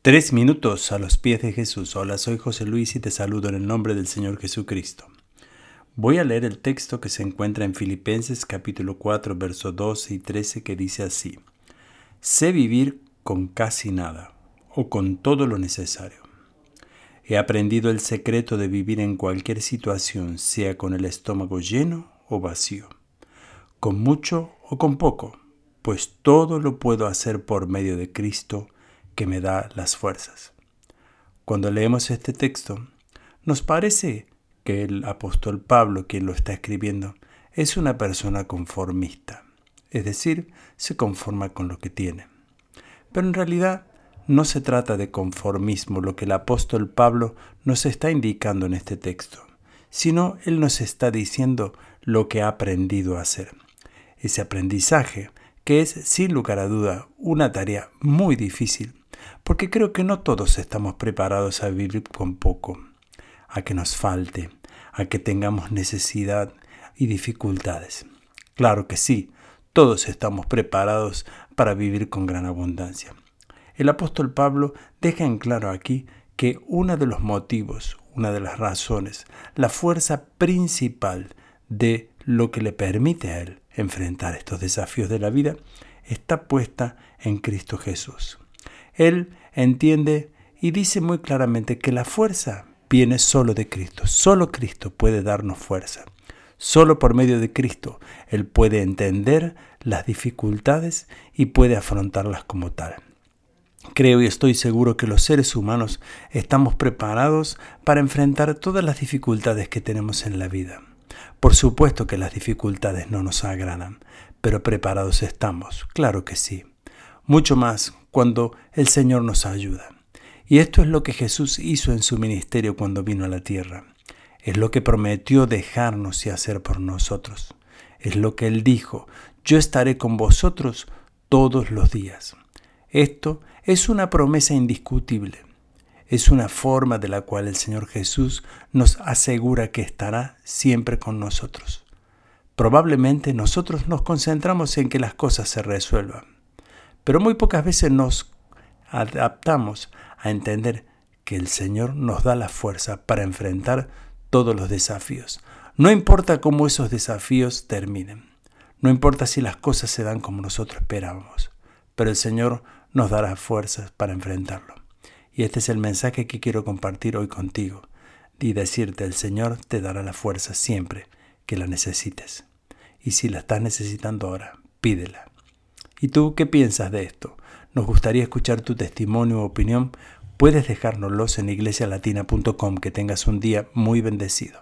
Tres minutos a los pies de Jesús. Hola, soy José Luis y te saludo en el nombre del Señor Jesucristo. Voy a leer el texto que se encuentra en Filipenses capítulo 4, versos 12 y 13 que dice así. Sé vivir con casi nada o con todo lo necesario. He aprendido el secreto de vivir en cualquier situación, sea con el estómago lleno o vacío, con mucho o con poco, pues todo lo puedo hacer por medio de Cristo que me da las fuerzas. Cuando leemos este texto, nos parece que el apóstol Pablo, quien lo está escribiendo, es una persona conformista, es decir, se conforma con lo que tiene. Pero en realidad no se trata de conformismo lo que el apóstol Pablo nos está indicando en este texto, sino él nos está diciendo lo que ha aprendido a hacer. Ese aprendizaje, que es sin lugar a duda una tarea muy difícil, porque creo que no todos estamos preparados a vivir con poco, a que nos falte, a que tengamos necesidad y dificultades. Claro que sí, todos estamos preparados para vivir con gran abundancia. El apóstol Pablo deja en claro aquí que uno de los motivos, una de las razones, la fuerza principal de lo que le permite a él enfrentar estos desafíos de la vida está puesta en Cristo Jesús. Él entiende y dice muy claramente que la fuerza viene solo de Cristo. Solo Cristo puede darnos fuerza. Solo por medio de Cristo Él puede entender las dificultades y puede afrontarlas como tal. Creo y estoy seguro que los seres humanos estamos preparados para enfrentar todas las dificultades que tenemos en la vida. Por supuesto que las dificultades no nos agradan, pero preparados estamos, claro que sí. Mucho más cuando el Señor nos ayuda. Y esto es lo que Jesús hizo en su ministerio cuando vino a la tierra. Es lo que prometió dejarnos y hacer por nosotros. Es lo que Él dijo, yo estaré con vosotros todos los días. Esto es una promesa indiscutible. Es una forma de la cual el Señor Jesús nos asegura que estará siempre con nosotros. Probablemente nosotros nos concentramos en que las cosas se resuelvan pero muy pocas veces nos adaptamos a entender que el Señor nos da la fuerza para enfrentar todos los desafíos. No importa cómo esos desafíos terminen, no importa si las cosas se dan como nosotros esperábamos, pero el Señor nos dará fuerzas para enfrentarlo. Y este es el mensaje que quiero compartir hoy contigo y decirte, el Señor te dará la fuerza siempre que la necesites. Y si la estás necesitando ahora, pídela. ¿Y tú qué piensas de esto? Nos gustaría escuchar tu testimonio o opinión. Puedes dejárnoslos en iglesialatina.com. Que tengas un día muy bendecido.